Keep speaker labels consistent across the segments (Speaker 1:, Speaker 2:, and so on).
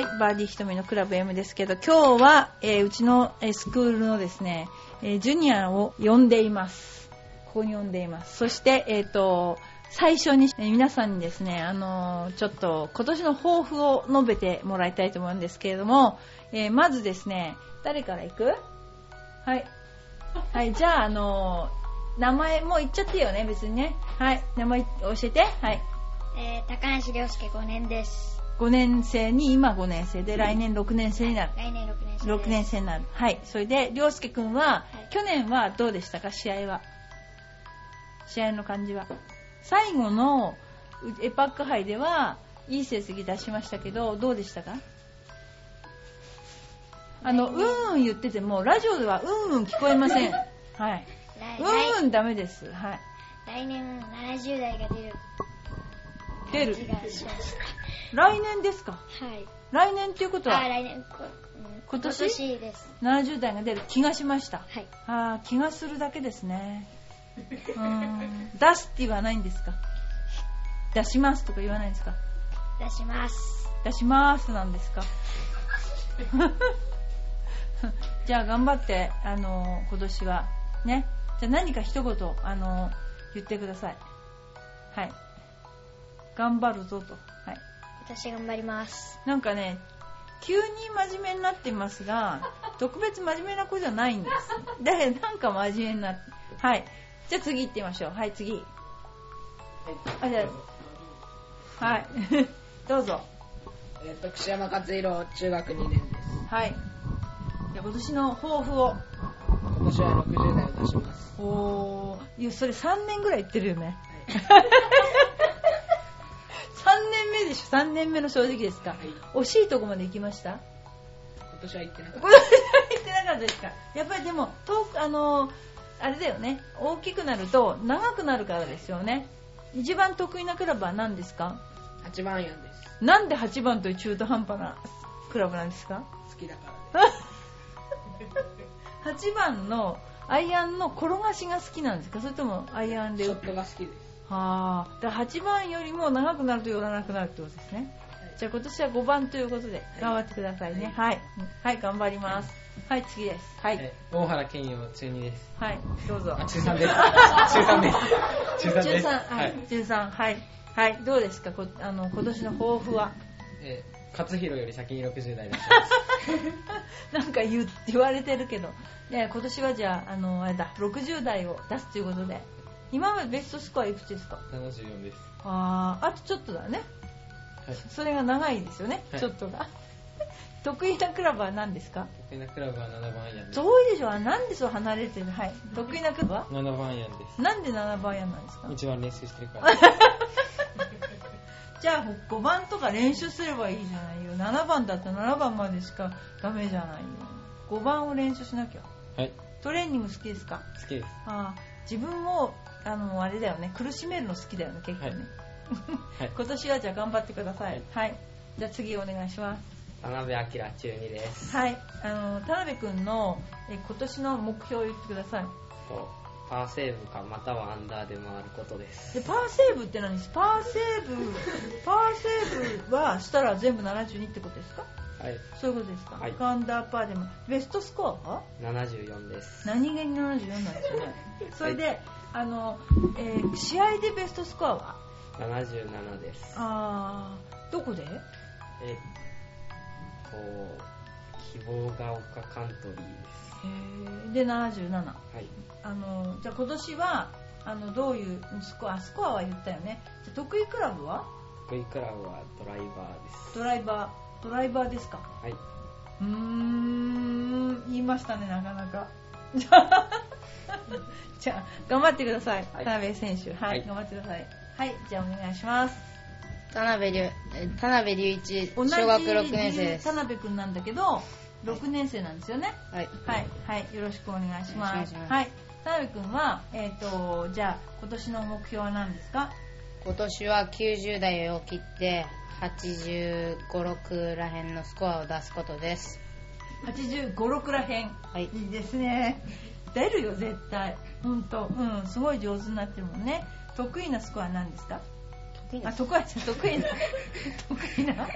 Speaker 1: はい、バーディーひとみのクラブ M ですけど、今日は、えーうちの、えースクールのですね、えージュニアを呼んでいます。ここに呼んでいます。そして、えっ、と、最初に、えー皆さんにですね、あのーちょっと今年の抱負を述べてもらいたいと思うんですけれども、えーまずですね、誰から行く？はい。はい、じゃあ、あのー名前もう言っちゃっていいよね、別にね。はい、名前教えて。はい。
Speaker 2: えー、高梨亮介5年です。
Speaker 1: 5年生に今5年生で来年6年生になる。
Speaker 2: 来年6年生です。
Speaker 1: 6年生になる。はい。それで、りょうすけくんは、
Speaker 2: い
Speaker 1: 去年はどうでしたか？試合は。試合の感じは。最後のうエパック杯では、いい成績出しましたけど、どうでしたか？あの、うんうん言ってても、ラジオではうんうん聞こえません。はい。
Speaker 2: 来
Speaker 1: うんうんダメです。はい。
Speaker 2: 来年70代が出る
Speaker 1: 出る来年ですか？
Speaker 2: た。はい。
Speaker 1: 来年っていうこと
Speaker 2: あ、
Speaker 1: は、
Speaker 2: 来年、こうん
Speaker 1: 今年？
Speaker 2: 今年です。
Speaker 1: 70代が出る気がしました。
Speaker 2: はい。
Speaker 1: ああ、気がするだけですね。うーん。出すって言わないんですか？出しますとか言わないんですか？
Speaker 2: 出します。
Speaker 1: 出しますなんですか？じゃあ頑張って、あの今年は。ね。じゃあ何か一言、あの言ってください。はい。頑張るぞと。はい。
Speaker 2: 私頑張ります。
Speaker 1: なんかね、急に真面目になってますが、特別真面目な子じゃないんです。だからなんか真面目になって。はい。じゃあ次行ってみましょう。はい、次。あ、じゃあ、はい。どうぞ。
Speaker 3: えっと、串山勝弘、中学2年です。
Speaker 1: はい。じゃあ今年の抱負を。
Speaker 3: 今年は60代を出します。
Speaker 1: おー、いや、それ3年ぐらい言ってるよね。3年目でしょ ?3 年目の正直ですか？惜しいとこまで行きました？
Speaker 3: 今年は行ってなかっ
Speaker 1: これ言ってなかったですか？やっぱりでも遠くあのあれだよね大きくなると長くなるからですよね一番得意なクラブは何ですか？
Speaker 3: た。8番アイアンです。
Speaker 1: なんで8番という中途半端なクラブなんですか？
Speaker 3: 好きだからです。
Speaker 1: 8番のアイアンの転がしが好きなんですか？それともアイアンで
Speaker 3: ショットが好きです。
Speaker 1: はあ。だから8番よりも長くなると寄らなくなるってことですね。じゃあ今年は5番ということで頑張ってくださいね。はい、はい、頑張ります。はい次です。はい、
Speaker 4: え大原健陽中2です。
Speaker 1: はい。どうぞ。
Speaker 4: あ、中3です。中3です。中3です。
Speaker 1: 中三はい、中三はい、はい、どうですか、こあの今年の抱負は？
Speaker 4: えー勝弘より先に60代出し
Speaker 1: なんか言う言われてるけど、ね、今年はじゃあ、あのあれだ、60代を出すということで、今までベストスコアいくつですか？
Speaker 4: ます。74です。
Speaker 1: あーあとちょっとだね、
Speaker 4: はい。
Speaker 1: それが長いですよね、
Speaker 4: はい
Speaker 1: ちょっとが。得意なクラブは何ですか？
Speaker 4: 得意なクラブは7番アイアンです。
Speaker 1: 遠いでしょ、あなんでそう離れてるはい、得意なクラブは
Speaker 4: ？7番アイアンです。
Speaker 1: なんで7番やなんですか？
Speaker 4: 一番練習してるから。
Speaker 1: じゃあ5番とか練習すればいいじゃないよ7番だったら7番までしかダメじゃないよ5番を練習しなきゃ
Speaker 4: はい。
Speaker 1: トレーニング好きですか？
Speaker 4: 好きです。
Speaker 1: ああ自分をあのあれだよね。苦しめるの好きだよね結構ね、
Speaker 4: はい。
Speaker 1: 今年はじゃあ頑張ってください。はい、じゃあ次お願いします。
Speaker 5: 田辺明中2です。
Speaker 1: はい。あの田辺君のえ今年の目標を言ってください。
Speaker 5: とパーセーブかまたはアンダーで回ることです。
Speaker 1: でパーセーブって何ですパーセーブ パーセーブはしたら全部72ってことですか？
Speaker 5: はい。
Speaker 1: そういうことですか、
Speaker 5: はい。
Speaker 1: アンダーパーでも。ベストスコアは
Speaker 5: ？74です。
Speaker 1: 何気に74なんですよね。それで、あの、えー試合でベストスコアは
Speaker 5: ？77です。
Speaker 1: あーどこで？
Speaker 5: えっと、希望が丘カントリーです。
Speaker 1: で77
Speaker 5: はい。
Speaker 1: あのじゃあ今年はあのどういうスコアスコアは言ったよねじゃあ得意クラブは？
Speaker 5: 得意クラブはドライバーです。
Speaker 1: ドライバードライバーですか？
Speaker 5: はい。
Speaker 1: うーん言いましたねなかなか じゃあじゃあ頑張ってください、
Speaker 5: はい。
Speaker 1: 田辺選手。はい、
Speaker 5: はい。
Speaker 1: 頑張ってください。はいじゃあお願いします。
Speaker 6: 田辺龍、え田辺隆一、
Speaker 1: 同じ
Speaker 6: 小学6年生です。
Speaker 1: 田辺君なんだけど6年生なんですよね。
Speaker 6: はい。
Speaker 1: はい、はい、よろしくお願いします。
Speaker 6: よろしくお願いします。
Speaker 1: はい、田辺君は、えっ、と、じゃあ、今年の目標は何ですか？
Speaker 6: 今年は90代を切って、85、6らへんのスコアを出すことです。
Speaker 1: 85、6らへん。
Speaker 6: はい。
Speaker 1: いいですね。出るよ、絶対。ほんと。うん、すごい上手になってるもんね。得意なスコアは何ですか？
Speaker 6: 意な
Speaker 1: あ、得意な、得意な。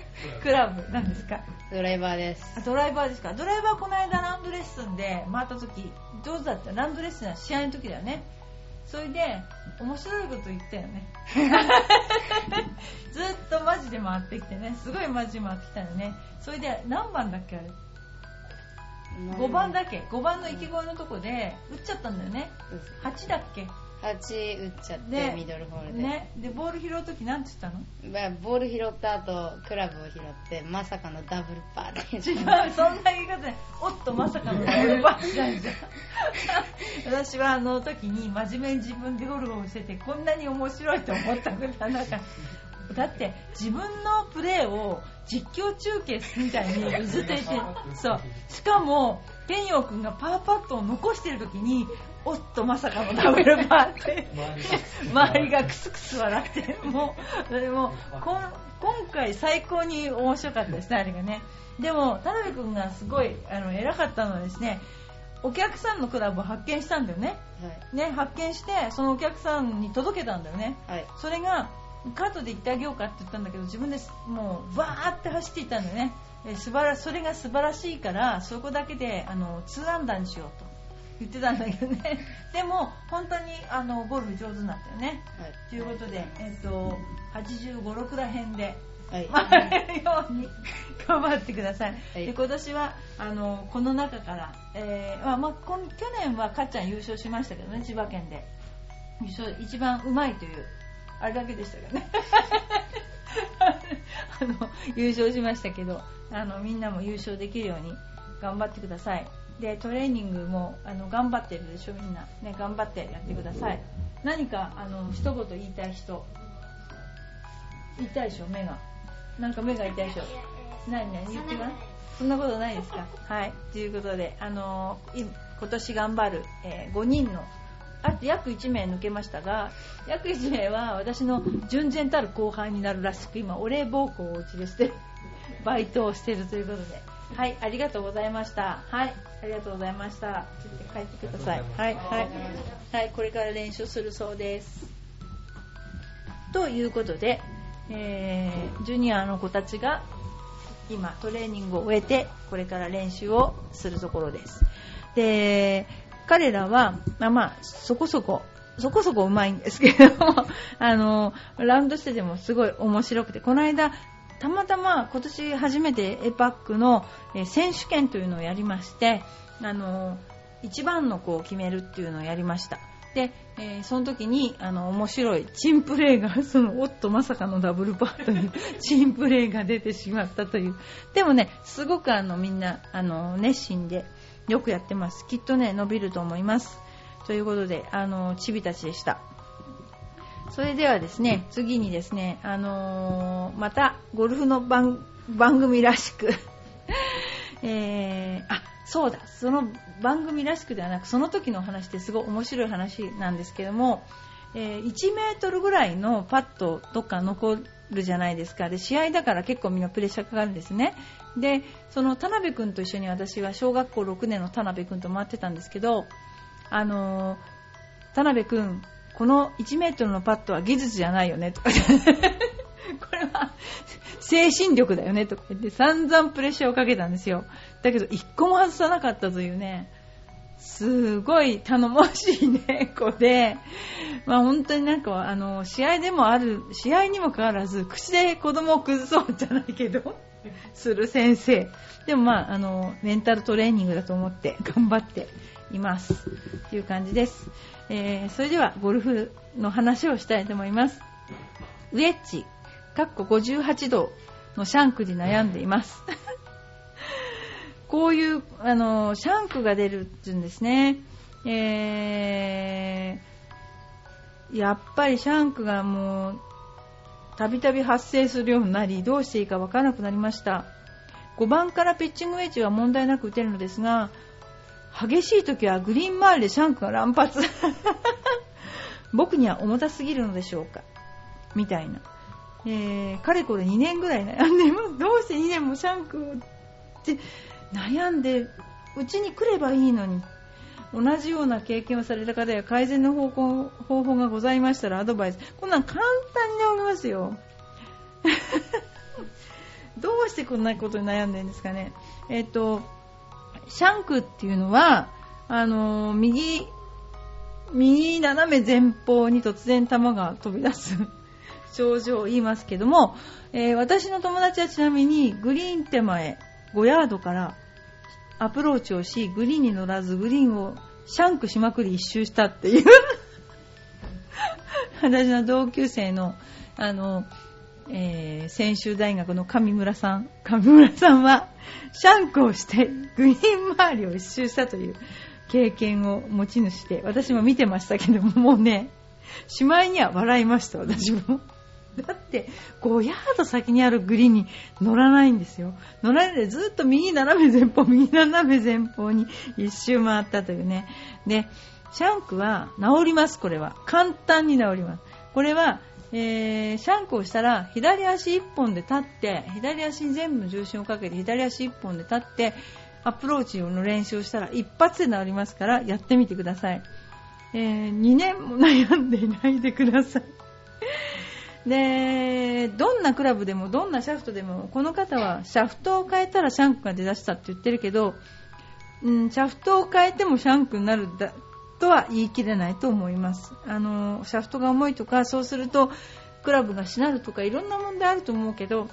Speaker 1: クラブ。なんですか？
Speaker 6: ドライバーです。
Speaker 1: あドライバーですか？ドライバーこの間ラウンドレッスンで回った時上手だった。ラウンドレッスンは試合の時だよね。それで面白いこと言ったよね。ずっとマジで回ってきてね。すごいマジで回ってきたよね。それで何番だっけあれ？5番だっけ。5番の池越えのとこで打っちゃったんだよね。8だっけ。
Speaker 6: 8打っちゃって、
Speaker 1: で
Speaker 6: ミドルホールで、
Speaker 1: ね。でボール拾う時なんて言ったの？
Speaker 6: まあボール拾った後クラブを拾ってまさかのダブルパーで
Speaker 1: 違う、そんな言い方で、おっと、まさかのダブルバッチなんじゃん。私はあの時に真面目に自分でゴルフをしてて、こんなに面白いと思ったことはなかった。だって、自分のプレーを実況中継みたいに映っていて、そう。しかも、天陽君がパーパットを残してる時に、おっと、まさかのダブルパーって、周りがクスクス笑って、もう、それもこん今回最高に面白かったですね、あれがね。でも、田辺君がすごいあの偉かったのはですね、お客さんのクラブを発見したんだよね。ね、発見して、そのお客さんに届けたんだよね。
Speaker 6: はいはい
Speaker 1: それが、カートで行ってあげようかって言ったんだけど、自分でもう、バーって走っていったんだよね。え素晴らそれが素晴らしいから、そこだけで、あの、2アンダーにしようと言ってたんだけどね。でも、本当に、あの、ゴルフ上手になったよね。
Speaker 6: はい
Speaker 1: ということで、えっと、85、6ら辺で、
Speaker 6: はい
Speaker 1: るように頑張ってください。
Speaker 6: はい
Speaker 1: で今年はあのこの中から、えーまあまあ、去年はかっちゃん優勝しましたけどね、千葉県で優勝一番うまいというあれだけでしたけどね。あの優勝しましたけどあのみんなも優勝できるように頑張ってください。でトレーニングもあの頑張ってるでしょみんな、ね、頑張ってやってください。何かあの一言言いたい人痛いたいでしょ目が。なんか目が痛いでしょ。何何言ってごらんそんなことないですか？はい。ということであの今年頑張る、えー5人のあと約1名抜けましたが約1名は私の純然たる後輩になるらしく今お礼奉公をお家でしてバイトをしているということで。はいありがとうございました。はいありがとうございました。ちょっと帰ってください。はいはい。はいこれから練習するそうです。ということで、えージュニアの子たちが今トレーニングを終えてこれから練習をするところです。で彼らは、まあ、まあそこそこそこそこうまいんですけれども あのラウンドしててもすごい面白くてこの間たまたま今年初めてエパックのえー選手権というのをやりましてあの一番の子を決めるっていうのをやりました。で、えーその時にあの面白いチンプレーがそのおっとまさかのダブルパーというチンプレーが出てしまったという。でもねすごくあのみんなあの熱心でよくやってます。きっとね伸びると思います。ということであのチビたちでした。それではですね次にですねあのーまたゴルフの番組らしく えーあそうだその番組らしくではなくその時の話ってすごい面白い話なんですけども、えー1メートルぐらいのパットどっか残るじゃないですか。で試合だから結構みんなプレッシャーかかるんですね。でその田辺君と一緒に私は小学校6年の田辺君と回ってたんですけどあのー田辺君この1メートルのパットは技術じゃないよね。とか。これは精神力だよね。とか言って散々プレッシャーをかけたんですよ。だけど一個も外さなかったというね。すごい頼もしいね子で、まあ、本当になんかあの試合でもある試合にもかかわらず口で子供を崩そうじゃないけど する先生。でもまああのメンタルトレーニングだと思って頑張っています。という感じです、えーそれではゴルフの話をしたいと思います。ウェッジかっこ58度のシャンクに悩んでいます。こういうあのシャンクが出るっていうんですね、えーやっぱりシャンクがもうたびたび発生するようになりどうしていいかわからなくなりました。5番からピッチングウェッジは問題なく打てるのですが激しい時はグリーン周りでシャンクが乱発。僕には重たすぎるのでしょうか。みたいな、えーかれこれ2年ぐらい悩んでいます。どうして2年もシャンクって悩んでうちに来ればいいのに同じような経験をされた方や改善の方法方法がございましたらアドバイス。こんなん簡単に治りますよ。どうしてこんなことに悩んでるんですかね。えっ、と、シャンクっていうのは、あの右、右斜め前方に突然球が飛び出す 症状を言いますけども、えー私の友達はちなみにグリーン手前5ヤードからアプローチをし、グリーンに乗らずグリーンをシャンクしまくり一周したっていう私の同級生の、あの、えー、専修大学の上村さん、上村さんは、シャンクをして、グリーン周りを一周したという経験を持ち主で、私も見てましたけども、もうね、しまいには笑いました、私も。だって、5ヤード先にあるグリーンに乗らないんですよ。乗らないでずっと右斜め前方、右斜め前方に一周回ったというね。で、シャンクは治ります、これは。簡単に治ります。これは、えー、シャンクをしたら、左足1本で立って、左足に全部重心をかけて、左足1本で立って、アプローチの練習をしたら一発で治りますから、やってみてください。えー、2年も悩んでいないでください。で、どんなクラブでも、どんなシャフトでも、この方はシャフトを変えたらシャンクが出だしたって言ってるけど、うん、シャフトを変えてもシャンクになるだとは言い切れないと思います。あの、シャフトが重いとか、そうすると、クラブがしなるとか、いろんな問題あると思うけど、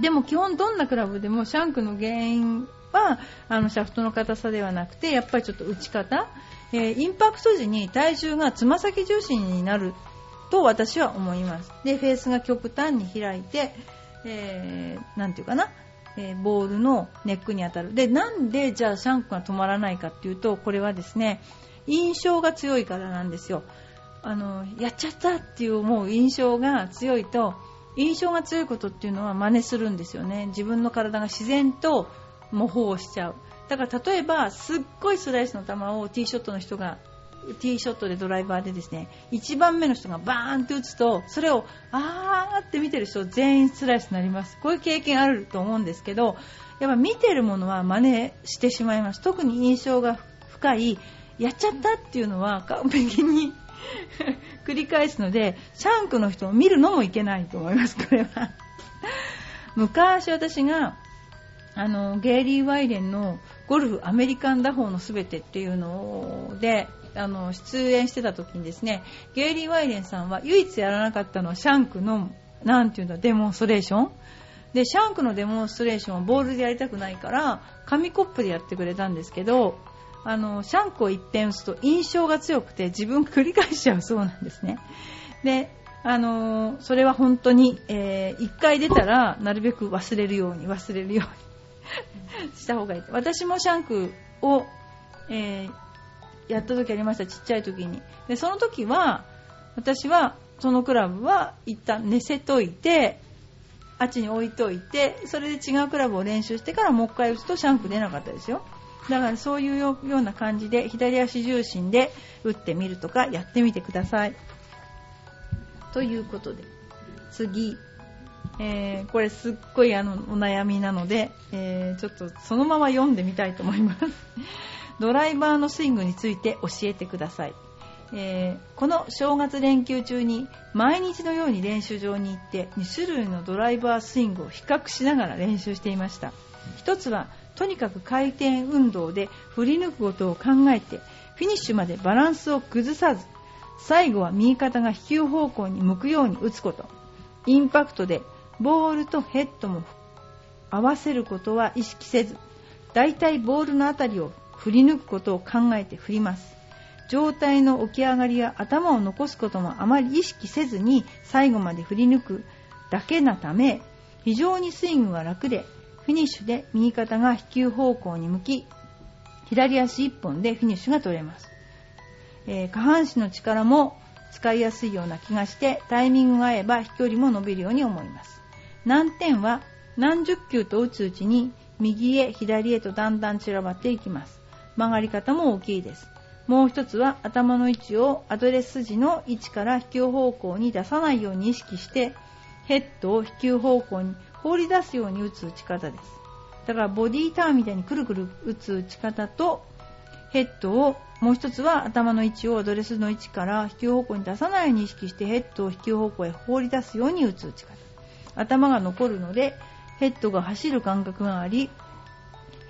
Speaker 1: でも基本どんなクラブでもシャンクの原因は、あの、シャフトの硬さではなくて、やっぱりちょっと打ち方、えーインパクト時に体重がつま先重心になると私は思います。で、フェースが極端に開いて、えー、なんていうかな、えーボールのネックに当たる。で、なんでじゃあシャンクが止まらないかっていうと、これはですね、印象が強いからなんですよ。あの、やっちゃったっていう思う印象が強いと、印象が強いことっていうのは真似するんですよね。自分の体が自然と模倣しちゃう。だから例えば、すっごいスライスの球をティーショットの人がティーショットでドライバーでですね、1番目の人がバーンって打つと、それをあーって見てる人全員スライスになります。こういう経験あると思うんですけど、やっぱ見てるものは真似してしまいます。特に印象が深い、やっちゃったっていうのは完璧に 繰り返すので、シャンクの人を見るのもいけないと思います、これは。昔私が、あの、ゲイリー・ワイレンのゴルフアメリカン打法のすべてっていうので、あの、出演してた時にですね、ゲイリー・ワイレンさんは唯一やらなかったのはシャンクの、なんていうんだ、デモンストレーションで、シャンクのデモンストレーションをボールでやりたくないから、紙コップでやってくれたんですけど、あの、シャンクを一遍打つと印象が強くて自分繰り返しちゃうそうなんですね。で、あのそれは本当に、えー、一回出たらなるべく忘れるように、忘れるように した方がいい。私もシャンクを、えーやった時ありました、ちっちゃい時に。で、その時は、私は、そのクラブは一旦寝せといて、あっちに置いといて、それで違うクラブを練習してからもう一回打つとシャンク出なかったですよ。だからそういうような感じで、左足重心で打ってみるとかやってみてください。ということで、次、えーこれすっごいあのお悩みなので、えーちょっとそのまま読んでみたいと思います。ドライバーのスイングについて教えてください。えーこの正月連休中に毎日のように練習場に行って2種類のドライバースイングを比較しながら練習していました一つはとにかく回転運動で振り抜くことを考えてフィニッシュまでバランスを崩さず最後は右肩が飛球方向に向くように打つことインパクトでボールとヘッドも合わせることは意識せずだいたいボールのあたりを振り抜くことを考えて振ります。状態の起き上がりや頭を残すこともあまり意識せずに最後まで振り抜くだけなため非常にスイングが楽でフィニッシュで右肩が飛球方向に向き左足1本でフィニッシュが取れます、えー下半身の力も使いやすいような気がしてタイミングが合えば飛距離も伸びるように思います。難点は何十球と打つうちに右へ左へとだんだん散らばっていきます。曲がり方も大きいです。もう一つは頭の位置をアドレス筋の位置から飛球方向に出さないように意識してヘッドを飛球方向に放り出すように打つ打ち方です。だからボディーターンみたいにくるくる打つ打ち方とヘッドをもう一つは頭の位置をアドレスの位置から引き方向に出さないように意識してヘッドを引き方向へ放り出すように打つ打ち方。頭が残るのでヘッドが走る感覚があり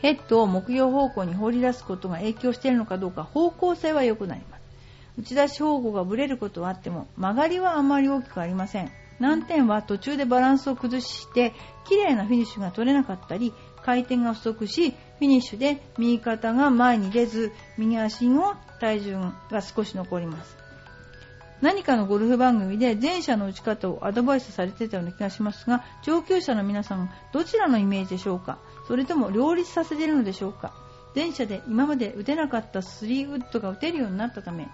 Speaker 1: ヘッドを目標方向に放り出すことが影響しているのかどうか方向性は良くなります。打ち出し方向がブレることはあっても曲がりはあまり大きくありません。難点は途中でバランスを崩して綺麗なフィニッシュが取れなかったり回転が不足しフィニッシュで右肩が前に出ず右足の体重が少し残ります。何かのゴルフ番組で前者の打ち方をアドバイスされてたような気がしますが上級者の皆さんどちらのイメージでしょうか？それとも両立させているのでしょうか？前者で今まで打てなかったスリーウッドが打てるようになったため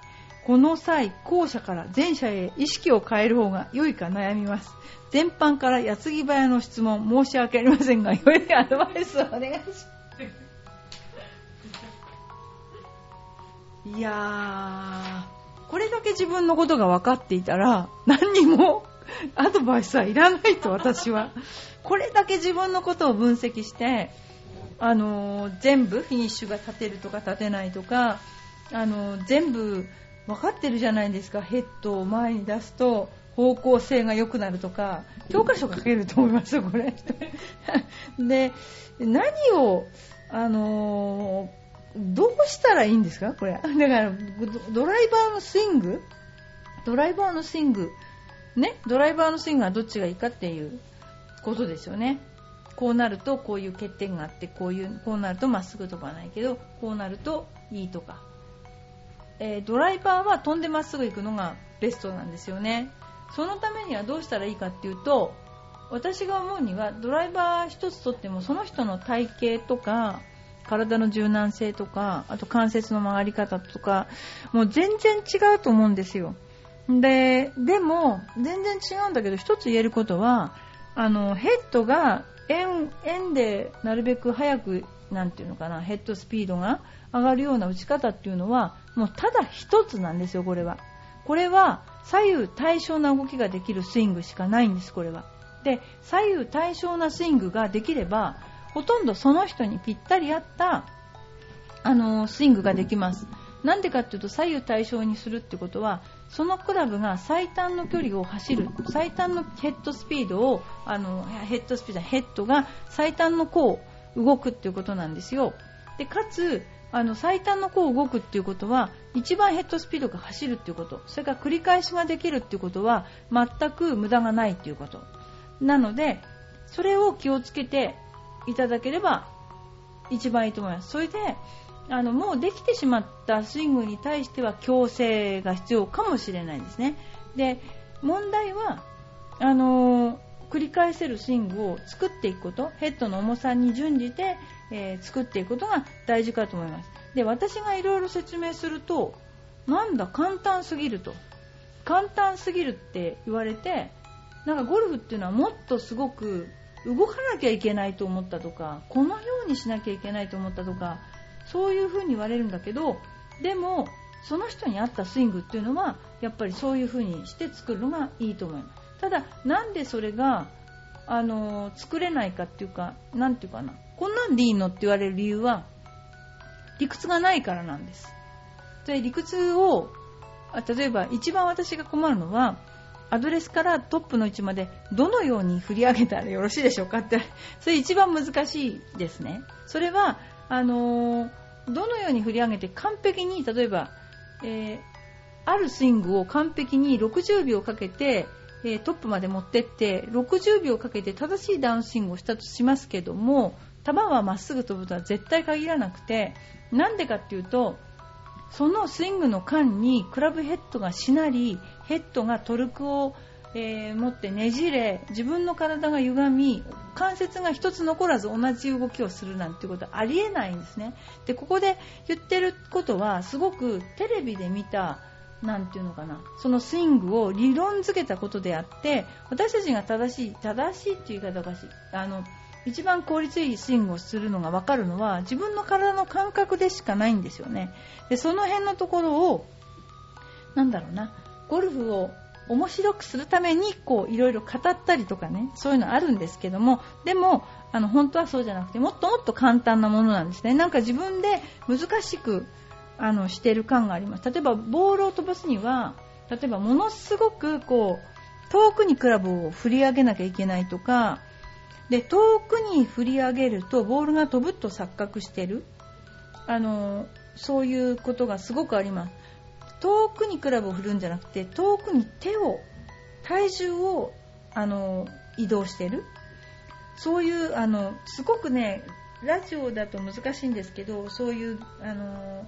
Speaker 1: この際後者から前者へ意識を変える方が良いか悩みます。全般から矢継ぎ早の質問申し訳ありませんがよりアドバイスをお願いします。いやー。これだけ自分のことが分かっていたら 何にも アドバイスはいらないと私は。これだけ自分のことを分析してあの全部フィニッシュが立てるとか立てないとかあの全部分かってるじゃないですか。ヘッドを前に出すと方向性が良くなるとか教科書書けると思いますよこれ。で何をあのどうしたらいいんですか？これ。だからドライバーのスイング？ドライバーのスイング。ね？ドライバーのスイングはどっちがいいかっていうことですよね。こうなるとこういう欠点があってこういうこうなるとまっすぐ飛ばないけどこうなるといいとか。えードライバーは飛んでまっすぐ行くのがベストなんですよね。そのためにはどうしたらいいかっていうと私が思うにはドライバー一つとってもその人の体型とか体の柔軟性とかあと関節の曲がり方とかもう全然違うと思うんですよ。ででも全然違うんだけど一つ言えることはあのヘッドが円円でなるべく早くなんていうのかなヘッドスピードが上がるような打ち方っていうのはもうただ一つなんですよこれは。これは左右対称な動きができるスイングしかないんですこれは。で左右対称なスイングができればほとんどその人にぴったり合ったあのスイングができます。なんでかっていうと左右対称にするってことはそのクラブが最短の距離を走る最短のヘッドスピードをあのヘッドスピードヘッドが最短のこう動くっていうことなんですよ。でかつあの最短のこう動くっていうことは一番ヘッドスピードが走るっていうこと。それから繰り返しができるっていうことは全く無駄がないっていうこと。なのでそれを気をつけていただければ一番いいと思います。それであのもうできてしまったスイングに対しては矯正が必要かもしれないですね。で問題はあの繰り返せるスイングを作っていくことヘッドの重さに準じて、えー作っていくことが大事かと思います。で私がいろいろ説明するとなんだ簡単すぎると。簡単すぎるって言われてなんかゴルフっていうのはもっとすごく動かなきゃいけないと思ったとかこのようにしなきゃいけないと思ったとかそういう風に言われるんだけどでもその人に合ったスイングっていうのはやっぱりそういう風にして作るのがいいと思いますただなんでそれがあの作れないかっていうかなんていうかな。こんなんでいいのって言われる理由は理屈がないからなんです。で理屈を例えば一番私が困るのはアドレスからトップの位置までどのように振り上げたらよろしいでしょうかって。それ一番難しいですね。それはあのどのように振り上げて完璧に例えば、えーあるスイングを完璧に60秒かけて、えートップまで持ってって60秒かけて正しいダウンスイングをしたとしますけども球はまっすぐ飛ぶとは絶対限らなくてなんでかっていうとそのスイングの間にクラブヘッドがしなりヘッドがトルクを、えー持ってねじれ自分の体が歪み関節が一つ残らず同じ動きをするなんてことはありえないんですね。でここで言ってることはすごくテレビで見たなんていうのかなそのスイングを理論づけたことであって私たちが正しい正しいっていう言い方がしい。あの一番効率いいスイングをするのが分かるのは自分の体の感覚でしかないんですよね。でその辺のところをなんだろうなゴルフを面白くするためにこういろいろ語ったりとかねそういうのあるんですけどもでもあの本当はそうじゃなくてもっともっと簡単なものなんですね。なんか自分で難しくあのしてる感があります。例えばボールを飛ばすには例えばものすごくこう遠くにクラブを振り上げなきゃいけないとかで遠くに振り上げるとボールが飛ぶと錯覚してる。あのそういうことがすごくあります。遠くにクラブを振るんじゃなくて遠くに手を体重をあの移動してる。そういうあのすごくねラジオだと難しいんですけどそういうあの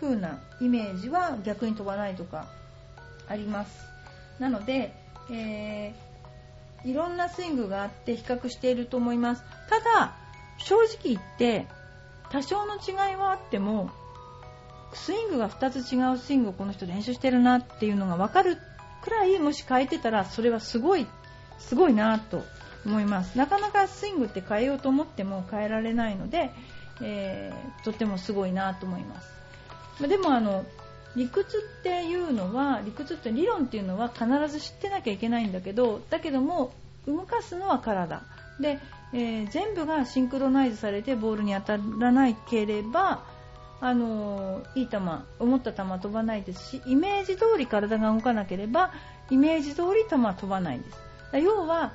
Speaker 1: 風なイメージは逆に飛ばないとかあります。なので、え、いろんなスイングがあって比較していると思います。ただ正直言って多少の違いはあってもスイングが2つ違うスイングをこの人練習してるなっていうのが分かるくらいもし変えてたらそれはすごいすごいなと思います。なかなかスイングって変えようと思っても変えられないので、えー、とってもすごいなと思います。でもあの理屈っていうのは理屈って理論っていうのは必ず知ってなきゃいけないんだけどだけども動かすのは体。で、えー、全部がシンクロナイズされてボールに当たらないければあのいい球思った球は飛ばないですしイメージ通り体が動かなければイメージ通り球は飛ばないんです。要は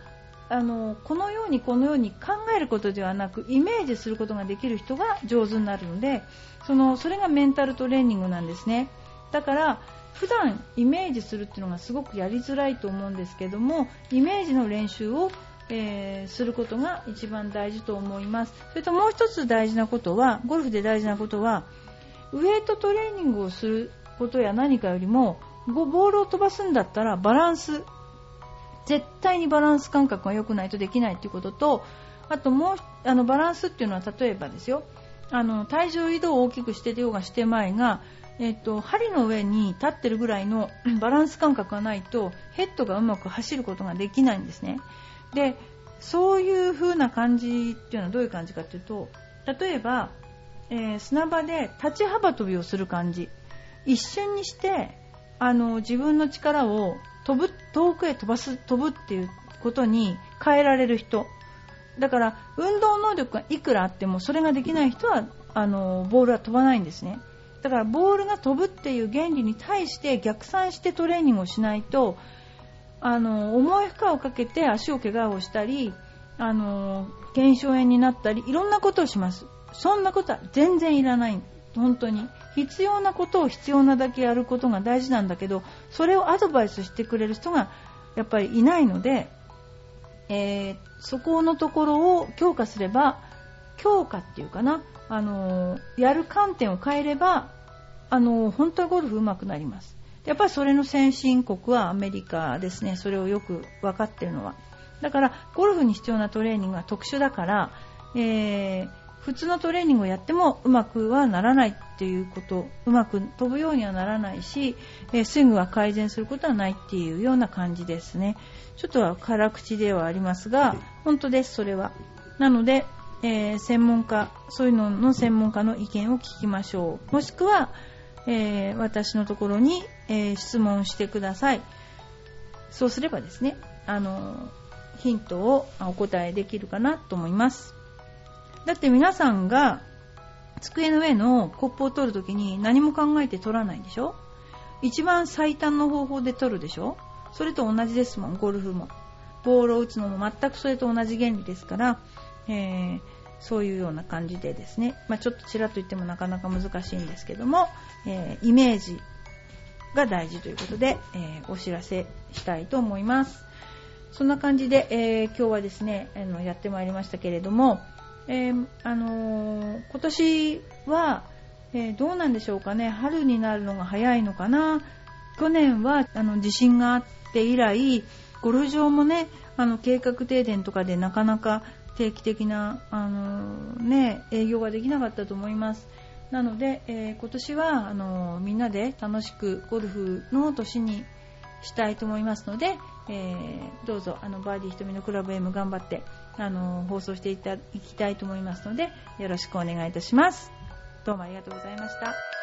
Speaker 1: あのこのようにこのように考えることではなくイメージすることができる人が上手になるのでそのそれがメンタルトレーニングなんですね。だから普段イメージするっていうのがすごくやりづらいと思うんですけどもイメージの練習を、えー、することが一番大事と思います。それともう一つ大事なことはゴルフで大事なことはウエイトトレーニングをすることや何かよりもボールを飛ばすんだったらバランス絶対にバランス感覚が良くないとできないということとあともうあのバランスっていうのは例えばですよあの体重移動を大きくしてようがしてまいが、えっと、針の上に立ってるぐらいのバランス感覚がないとヘッドがうまく走ることができないんですね。でそういう風な感じっていうのはどういう感じかというと例えば、えー、砂場で立ち幅跳びをする感じ。一瞬にしてあの自分の力を飛ぶ遠くへ飛ばす飛ぶっていうことに変えられる人。だから運動能力がいくらあってもそれができない人はあのボールは飛ばないんですねだからボールが飛ぶっていう原理に対して逆算してトレーニングをしないとあの重い負荷をかけて足を怪我をしたりあの腱鞘炎になったりいろんなことをします。そんなことは全然いらない。本当に。必要なことを必要なだけやることが大事なんだけどそれをアドバイスしてくれる人がやっぱりいないので、えー、そこのところを強化すれば強化っていうかな、あのー、やる観点を変えれば、あのー、本当はゴルフ上手くなります。やっぱりそれの先進国はアメリカですね。それをよく分かってるのは。だからゴルフに必要なトレーニングは特殊だから、えー普通のトレーニングをやってもうまくはならないっていうことうまく飛ぶようにはならないし、えスイングが改善することはないっていうような感じですね。ちょっとは辛口ではありますが本当ですそれは。なので、えー、専門家そういうのの専門家の意見を聞きましょう。もしくは、えー、私のところに、えー、質問してください。そうすればですねあのヒントをお答えできるかなと思います。だって皆さんが机の上のコップを取るときに何も考えて取らないでしょ？一番最短の方法で取るでしょ？それと同じですもん、ゴルフも。ボールを打つのも全くそれと同じ原理ですから、えー、そういうような感じでですね、まあ、ちょっとちらっと言ってもなかなか難しいんですけども、えー、イメージが大事ということで、えー、お知らせしたいと思います。そんな感じで、え今日はですね、あのやってまいりましたけれども、えー、あのー、今年は、え、どうなんでしょうかね。春になるのが早いのかな。去年はあの地震があって以来ゴルフ場もねあの計画停電とかでなかなか定期的な、あのね、営業ができなかったと思います。なので、え今年はあのみんなで楽しくゴルフの年にしたいと思いますので、えー、どうぞあのバーディー瞳のクラブ M 頑張ってあの放送していたいきたいと思いますのでよろしくお願いいたします。どうもありがとうございました。